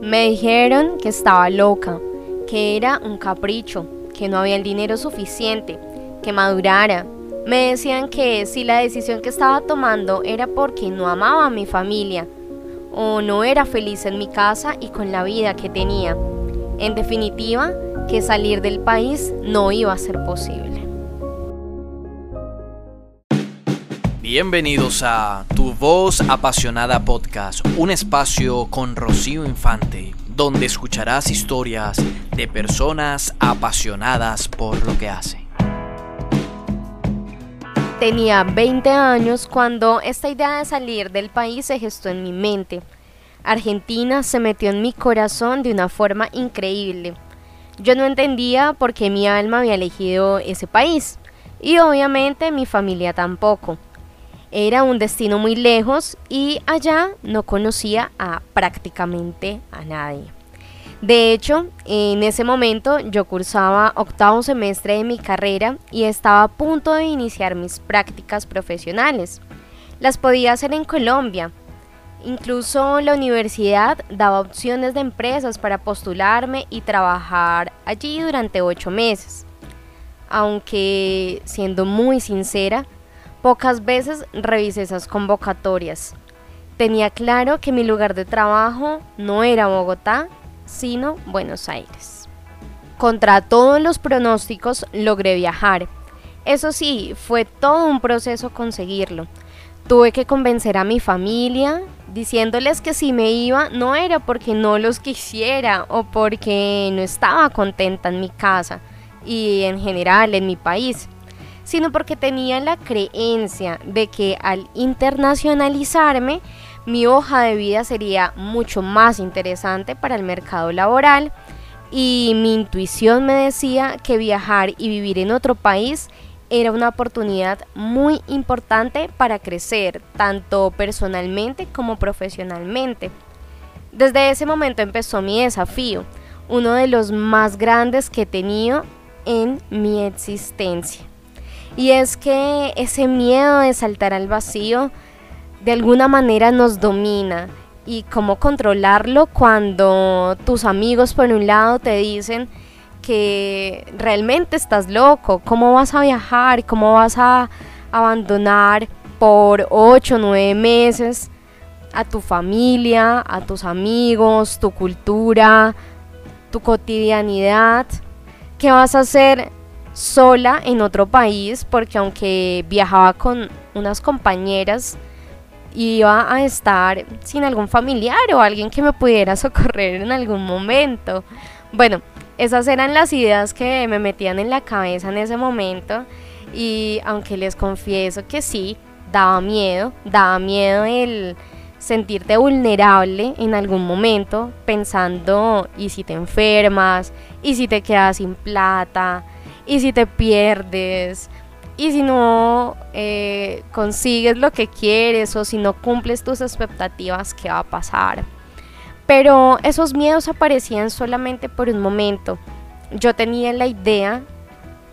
Me dijeron que estaba loca, que era un capricho, que no había el dinero suficiente, que madurara. Me decían que si la decisión que estaba tomando era porque no amaba a mi familia o no era feliz en mi casa y con la vida que tenía. En definitiva, que salir del país no iba a ser posible. Bienvenidos a Tu Voz Apasionada Podcast, un espacio con Rocío Infante, donde escucharás historias de personas apasionadas por lo que hacen. Tenía 20 años cuando esta idea de salir del país se gestó en mi mente. Argentina se metió en mi corazón de una forma increíble. Yo no entendía por qué mi alma había elegido ese país y obviamente mi familia tampoco. Era un destino muy lejos y allá no conocía a prácticamente a nadie. De hecho, en ese momento yo cursaba octavo semestre de mi carrera y estaba a punto de iniciar mis prácticas profesionales. Las podía hacer en Colombia. Incluso la universidad daba opciones de empresas para postularme y trabajar allí durante ocho meses. Aunque, siendo muy sincera, Pocas veces revisé esas convocatorias. Tenía claro que mi lugar de trabajo no era Bogotá, sino Buenos Aires. Contra todos los pronósticos logré viajar. Eso sí, fue todo un proceso conseguirlo. Tuve que convencer a mi familia diciéndoles que si me iba no era porque no los quisiera o porque no estaba contenta en mi casa y en general en mi país sino porque tenía la creencia de que al internacionalizarme, mi hoja de vida sería mucho más interesante para el mercado laboral y mi intuición me decía que viajar y vivir en otro país era una oportunidad muy importante para crecer, tanto personalmente como profesionalmente. Desde ese momento empezó mi desafío, uno de los más grandes que he tenido en mi existencia. Y es que ese miedo de saltar al vacío de alguna manera nos domina. Y cómo controlarlo cuando tus amigos por un lado te dicen que realmente estás loco, cómo vas a viajar, cómo vas a abandonar por 8 o 9 meses a tu familia, a tus amigos, tu cultura, tu cotidianidad. ¿Qué vas a hacer sola en otro país porque aunque viajaba con unas compañeras iba a estar sin algún familiar o alguien que me pudiera socorrer en algún momento. Bueno, esas eran las ideas que me metían en la cabeza en ese momento y aunque les confieso que sí, daba miedo, daba miedo el sentirte vulnerable en algún momento pensando y si te enfermas y si te quedas sin plata y si te pierdes, y si no eh, consigues lo que quieres o si no cumples tus expectativas, ¿qué va a pasar? Pero esos miedos aparecían solamente por un momento. Yo tenía la idea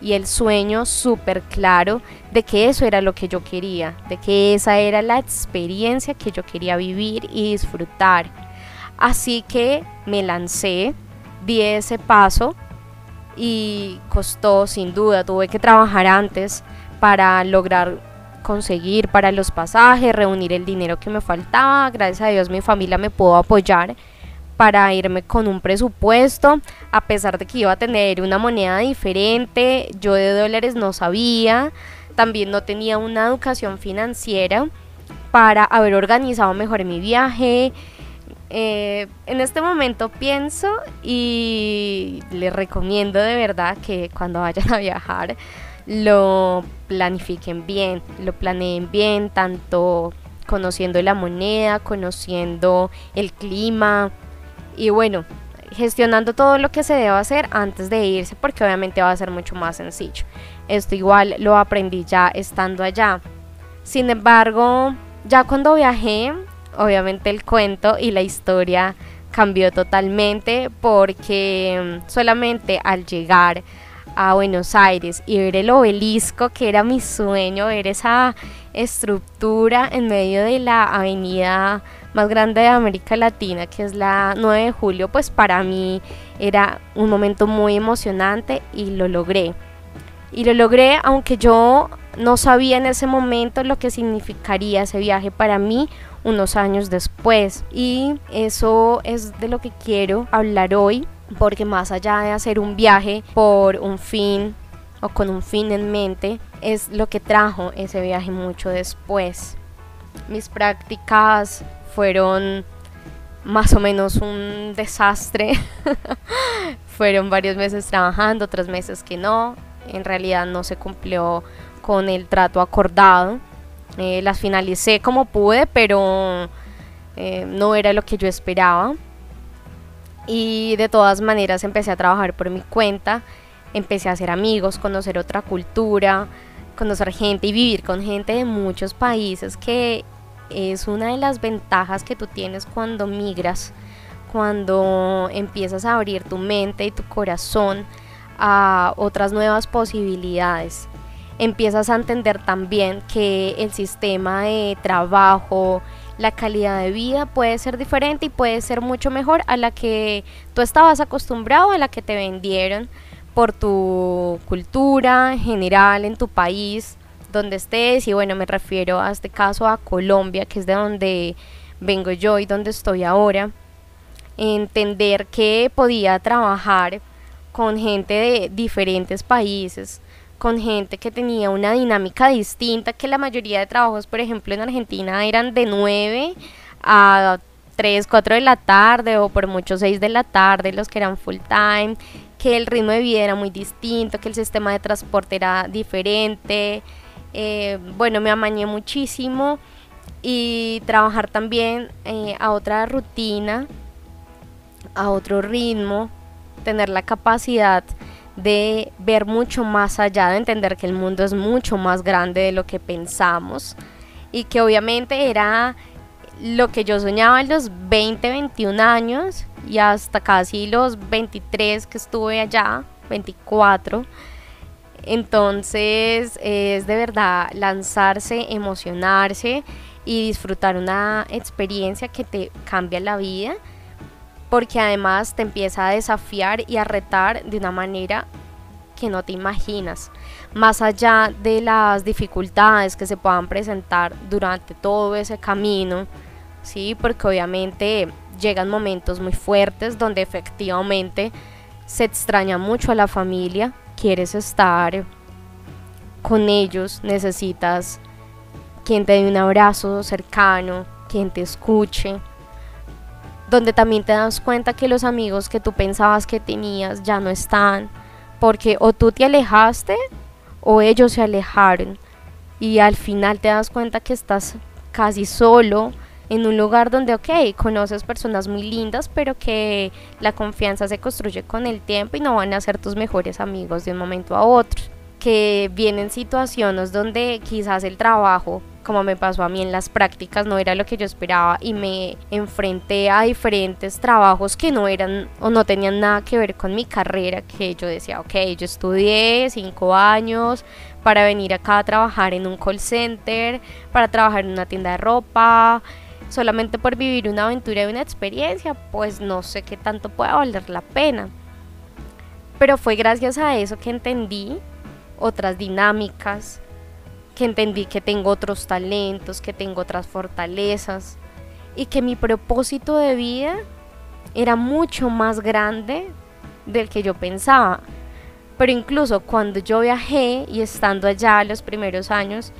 y el sueño súper claro de que eso era lo que yo quería, de que esa era la experiencia que yo quería vivir y disfrutar. Así que me lancé, di ese paso y costó sin duda, tuve que trabajar antes para lograr conseguir para los pasajes, reunir el dinero que me faltaba, gracias a Dios mi familia me pudo apoyar para irme con un presupuesto, a pesar de que iba a tener una moneda diferente, yo de dólares no sabía, también no tenía una educación financiera para haber organizado mejor mi viaje, eh, en este momento pienso y les recomiendo de verdad que cuando vayan a viajar lo planifiquen bien, lo planeen bien, tanto conociendo la moneda, conociendo el clima y bueno, gestionando todo lo que se debe hacer antes de irse porque obviamente va a ser mucho más sencillo. Esto igual lo aprendí ya estando allá. Sin embargo, ya cuando viajé obviamente el cuento y la historia cambió totalmente porque mm, solamente al llegar a Buenos Aires y ver el obelisco, que era mi sueño, ver esa estructura en medio de la avenida más grande de América Latina, que es la 9 de julio, pues para mí era un momento muy emocionante y lo logré. Y lo logré aunque yo no sabía en ese momento lo que significaría ese viaje para mí unos años después. Y eso es de lo que quiero hablar hoy, porque más allá de hacer un viaje por un fin o con un fin en mente, es lo que trajo ese viaje mucho después. Mis prácticas fueron más o menos un desastre. fueron varios meses trabajando, otros meses que no. En realidad no se cumplió con el trato acordado. Eh, las finalicé como pude, pero eh, no era lo que yo esperaba. Y de todas maneras empecé a trabajar por mi cuenta, empecé a hacer amigos, conocer otra cultura, conocer gente y vivir con gente de muchos países, que es una de las ventajas que tú tienes cuando migras, cuando empiezas a abrir tu mente y tu corazón a otras nuevas posibilidades empiezas a entender también que el sistema de trabajo, la calidad de vida puede ser diferente y puede ser mucho mejor a la que tú estabas acostumbrado, a la que te vendieron por tu cultura general en tu país, donde estés. Y bueno, me refiero a este caso a Colombia, que es de donde vengo yo y donde estoy ahora. Entender que podía trabajar con gente de diferentes países, con gente que tenía una dinámica distinta, que la mayoría de trabajos, por ejemplo, en Argentina eran de 9 a 3, 4 de la tarde o por mucho 6 de la tarde, los que eran full time, que el ritmo de vida era muy distinto, que el sistema de transporte era diferente. Eh, bueno, me amañé muchísimo y trabajar también eh, a otra rutina, a otro ritmo, tener la capacidad de ver mucho más allá, de entender que el mundo es mucho más grande de lo que pensamos y que obviamente era lo que yo soñaba en los 20, 21 años y hasta casi los 23 que estuve allá, 24. Entonces es de verdad lanzarse, emocionarse y disfrutar una experiencia que te cambia la vida porque además te empieza a desafiar y a retar de una manera que no te imaginas, más allá de las dificultades que se puedan presentar durante todo ese camino, ¿sí? porque obviamente llegan momentos muy fuertes donde efectivamente se extraña mucho a la familia, quieres estar con ellos, necesitas quien te dé un abrazo cercano, quien te escuche, donde también te das cuenta que los amigos que tú pensabas que tenías ya no están, porque o tú te alejaste o ellos se alejaron y al final te das cuenta que estás casi solo en un lugar donde, ok, conoces personas muy lindas, pero que la confianza se construye con el tiempo y no van a ser tus mejores amigos de un momento a otro. Que vienen situaciones donde quizás el trabajo como me pasó a mí en las prácticas, no era lo que yo esperaba y me enfrenté a diferentes trabajos que no eran o no tenían nada que ver con mi carrera, que yo decía, ok, yo estudié cinco años para venir acá a trabajar en un call center, para trabajar en una tienda de ropa, solamente por vivir una aventura y una experiencia, pues no sé qué tanto puede valer la pena. Pero fue gracias a eso que entendí otras dinámicas, que entendí que tengo otros talentos, que tengo otras fortalezas y que mi propósito de vida era mucho más grande del que yo pensaba. Pero incluso cuando yo viajé y estando allá los primeros años,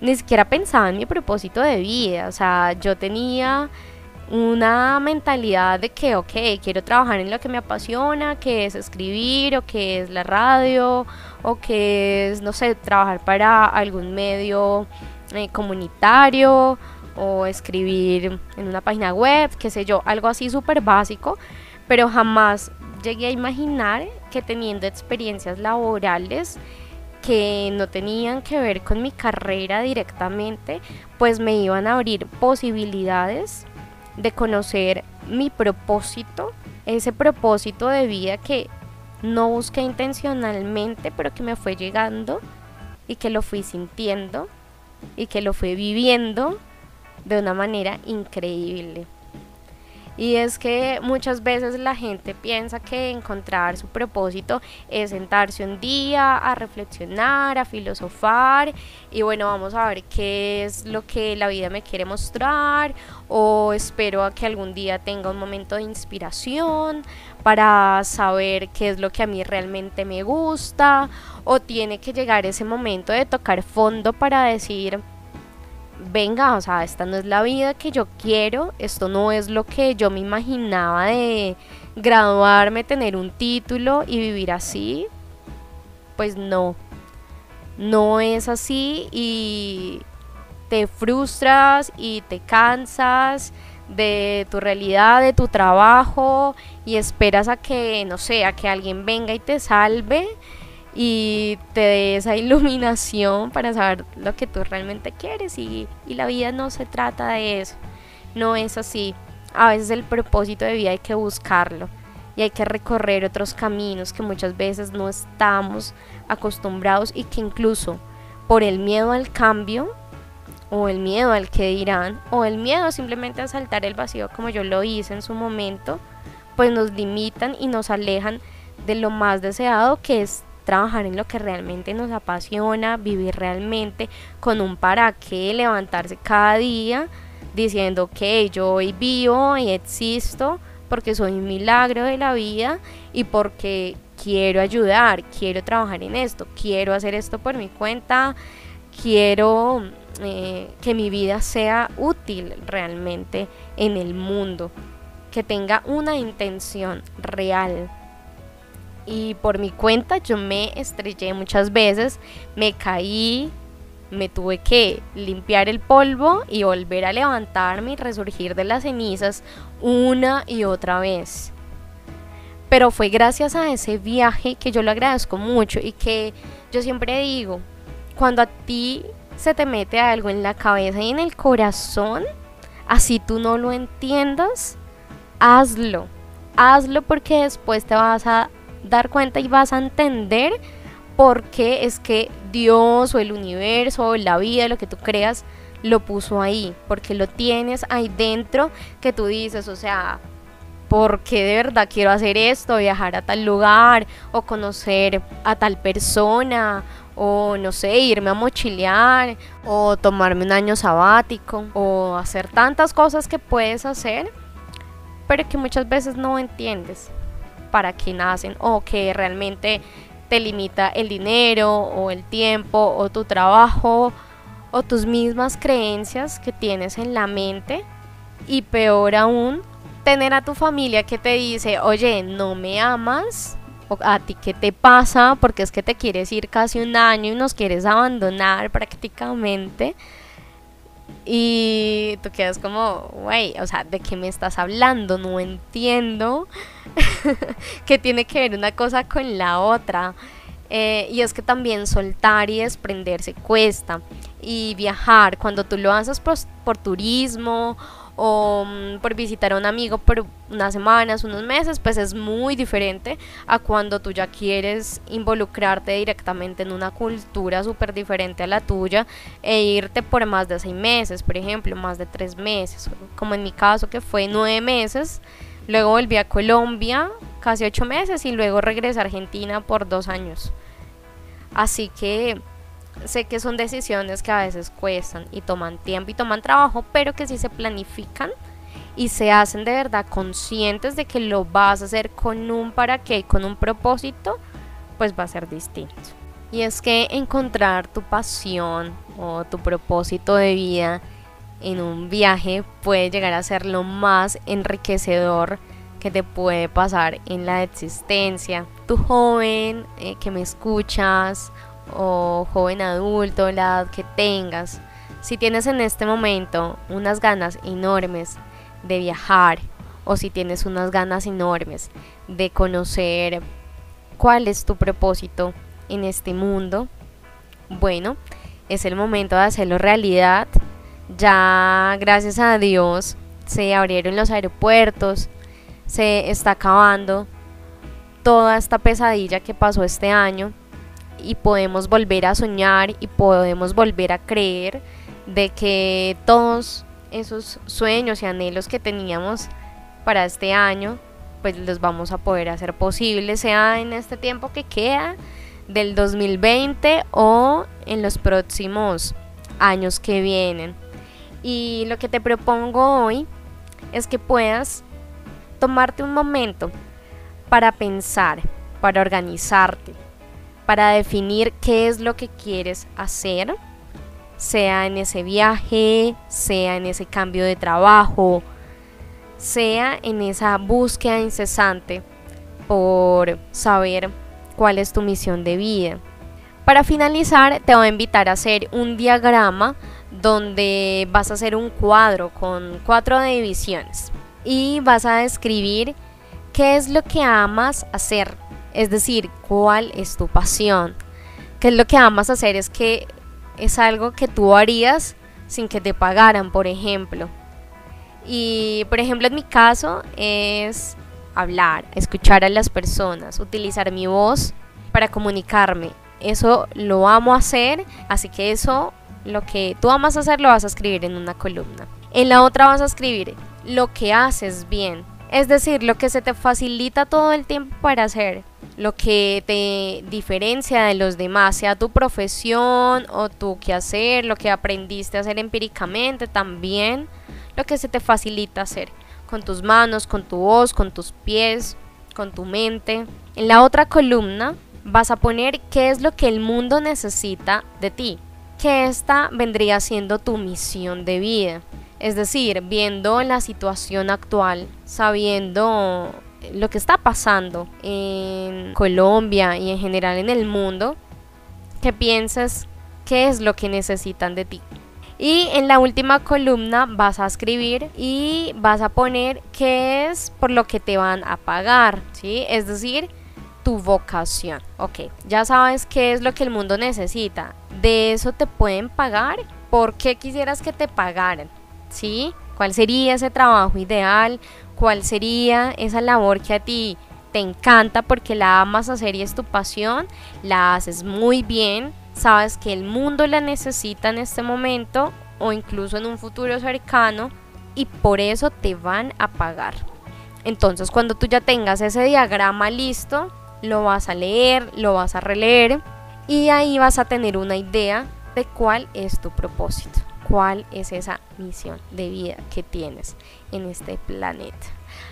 ni siquiera pensaba en mi propósito de vida. O sea, yo tenía una mentalidad de que, ok, quiero trabajar en lo que me apasiona, que es escribir o que es la radio o que es, no sé, trabajar para algún medio eh, comunitario o escribir en una página web, qué sé yo, algo así súper básico, pero jamás llegué a imaginar que teniendo experiencias laborales que no tenían que ver con mi carrera directamente, pues me iban a abrir posibilidades de conocer mi propósito, ese propósito de vida que no busqué intencionalmente, pero que me fue llegando y que lo fui sintiendo y que lo fui viviendo de una manera increíble. Y es que muchas veces la gente piensa que encontrar su propósito es sentarse un día a reflexionar, a filosofar y bueno, vamos a ver qué es lo que la vida me quiere mostrar o espero a que algún día tenga un momento de inspiración para saber qué es lo que a mí realmente me gusta o tiene que llegar ese momento de tocar fondo para decir venga, o sea, esta no es la vida que yo quiero, esto no es lo que yo me imaginaba de graduarme, tener un título y vivir así, pues no, no es así y te frustras y te cansas de tu realidad, de tu trabajo y esperas a que, no sé, a que alguien venga y te salve y te dé esa iluminación para saber lo que tú realmente quieres y, y, la vida no se trata de eso, no es así. A veces el propósito de vida hay que buscarlo y hay que recorrer otros caminos que muchas veces no estamos acostumbrados y que incluso por el miedo al cambio o el miedo al que dirán o el miedo simplemente a saltar el vacío como yo lo hice en su momento, pues nos limitan y nos alejan de lo más deseado que es trabajar en lo que realmente nos apasiona, vivir realmente con un para qué, levantarse cada día diciendo que yo hoy vivo y existo porque soy un milagro de la vida y porque quiero ayudar, quiero trabajar en esto, quiero hacer esto por mi cuenta, quiero eh, que mi vida sea útil realmente en el mundo, que tenga una intención real y por mi cuenta yo me estrellé muchas veces, me caí, me tuve que limpiar el polvo y volver a levantarme y resurgir de las cenizas una y otra vez. Pero fue gracias a ese viaje que yo lo agradezco mucho y que yo siempre digo, cuando a ti se te mete algo en la cabeza y en el corazón, así tú no lo entiendas, hazlo. Hazlo porque después te vas a dar cuenta y vas a entender por qué es que Dios o el universo o la vida, lo que tú creas, lo puso ahí, porque lo tienes ahí dentro que tú dices, o sea, porque de verdad quiero hacer esto, viajar a tal lugar o conocer a tal persona o no sé, irme a mochilear o tomarme un año sabático o hacer tantas cosas que puedes hacer, pero que muchas veces no entiendes para qué nacen o que realmente te limita el dinero o el tiempo o tu trabajo o tus mismas creencias que tienes en la mente y peor aún tener a tu familia que te dice, oye, no me amas, o a ti qué te pasa, porque es que te quieres ir casi un año y nos quieres abandonar prácticamente. Y tú quedas como, güey, o sea, ¿de qué me estás hablando? No entiendo que tiene que ver una cosa con la otra. Eh, y es que también soltar y desprenderse cuesta. Y viajar, cuando tú lo haces por turismo o mm, por visitar a un amigo por unas semanas, unos meses, pues es muy diferente a cuando tú ya quieres involucrarte directamente en una cultura súper diferente a la tuya e irte por más de seis meses, por ejemplo, más de tres meses, como en mi caso que fue nueve meses, luego volví a Colombia casi ocho meses y luego regresé a Argentina por dos años. Así que sé que son decisiones que a veces cuestan y toman tiempo y toman trabajo, pero que si se planifican y se hacen de verdad conscientes de que lo vas a hacer con un para qué, con un propósito, pues va a ser distinto. Y es que encontrar tu pasión o tu propósito de vida en un viaje puede llegar a ser lo más enriquecedor que te puede pasar en la existencia. Tu joven eh, que me escuchas o joven adulto, la edad que tengas, si tienes en este momento unas ganas enormes de viajar o si tienes unas ganas enormes de conocer cuál es tu propósito en este mundo, bueno, es el momento de hacerlo realidad. Ya gracias a Dios se abrieron los aeropuertos, se está acabando toda esta pesadilla que pasó este año y podemos volver a soñar y podemos volver a creer de que todos esos sueños y anhelos que teníamos para este año pues los vamos a poder hacer posible sea en este tiempo que queda del 2020 o en los próximos años que vienen. Y lo que te propongo hoy es que puedas tomarte un momento para pensar, para organizarte, para definir qué es lo que quieres hacer, sea en ese viaje, sea en ese cambio de trabajo, sea en esa búsqueda incesante por saber cuál es tu misión de vida. Para finalizar, te voy a invitar a hacer un diagrama donde vas a hacer un cuadro con cuatro divisiones y vas a describir qué es lo que amas hacer, es decir, cuál es tu pasión. ¿Qué es lo que amas hacer? Es que es algo que tú harías sin que te pagaran, por ejemplo. Y por ejemplo en mi caso es hablar, escuchar a las personas, utilizar mi voz para comunicarme. Eso lo amo hacer, así que eso, lo que tú amas hacer, lo vas a escribir en una columna. En la otra vas a escribir lo que haces bien, es decir, lo que se te facilita todo el tiempo para hacer, lo que te diferencia de los demás, sea tu profesión o tu hacer, lo que aprendiste a hacer empíricamente también, lo que se te facilita hacer con tus manos, con tu voz, con tus pies, con tu mente. En la otra columna vas a poner qué es lo que el mundo necesita de ti, que esta vendría siendo tu misión de vida. Es decir, viendo la situación actual, sabiendo lo que está pasando en Colombia y en general en el mundo, que pienses qué es lo que necesitan de ti. Y en la última columna vas a escribir y vas a poner qué es por lo que te van a pagar, ¿sí? Es decir, tu vocación. Ok, ya sabes qué es lo que el mundo necesita. De eso te pueden pagar. ¿Por qué quisieras que te pagaran? ¿Sí? ¿Cuál sería ese trabajo ideal? ¿Cuál sería esa labor que a ti te encanta porque la amas hacer y es tu pasión? La haces muy bien sabes que el mundo la necesita en este momento o incluso en un futuro cercano y por eso te van a pagar. Entonces cuando tú ya tengas ese diagrama listo, lo vas a leer, lo vas a releer y ahí vas a tener una idea de cuál es tu propósito, cuál es esa misión de vida que tienes en este planeta.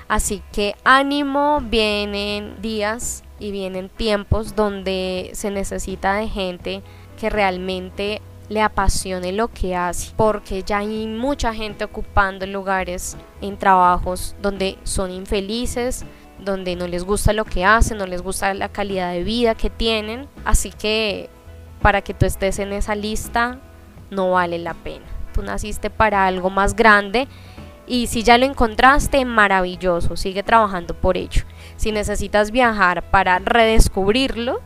Así que ánimo, vienen días y vienen tiempos donde se necesita de gente que realmente le apasione lo que hace, porque ya hay mucha gente ocupando lugares en trabajos donde son infelices, donde no les gusta lo que hacen, no les gusta la calidad de vida que tienen, así que para que tú estés en esa lista no vale la pena. Tú naciste para algo más grande y si ya lo encontraste, maravilloso, sigue trabajando por ello. Si necesitas viajar para redescubrirlo,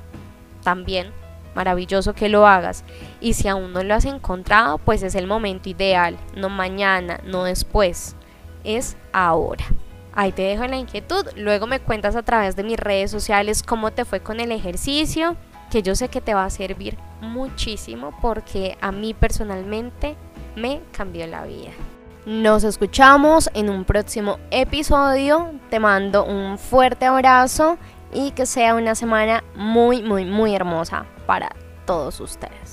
también maravilloso que lo hagas. Y si aún no lo has encontrado, pues es el momento ideal, no mañana, no después, es ahora. Ahí te dejo la inquietud, luego me cuentas a través de mis redes sociales cómo te fue con el ejercicio, que yo sé que te va a servir muchísimo porque a mí personalmente me cambió la vida. Nos escuchamos en un próximo episodio. Te mando un fuerte abrazo y que sea una semana muy, muy, muy hermosa para todos ustedes.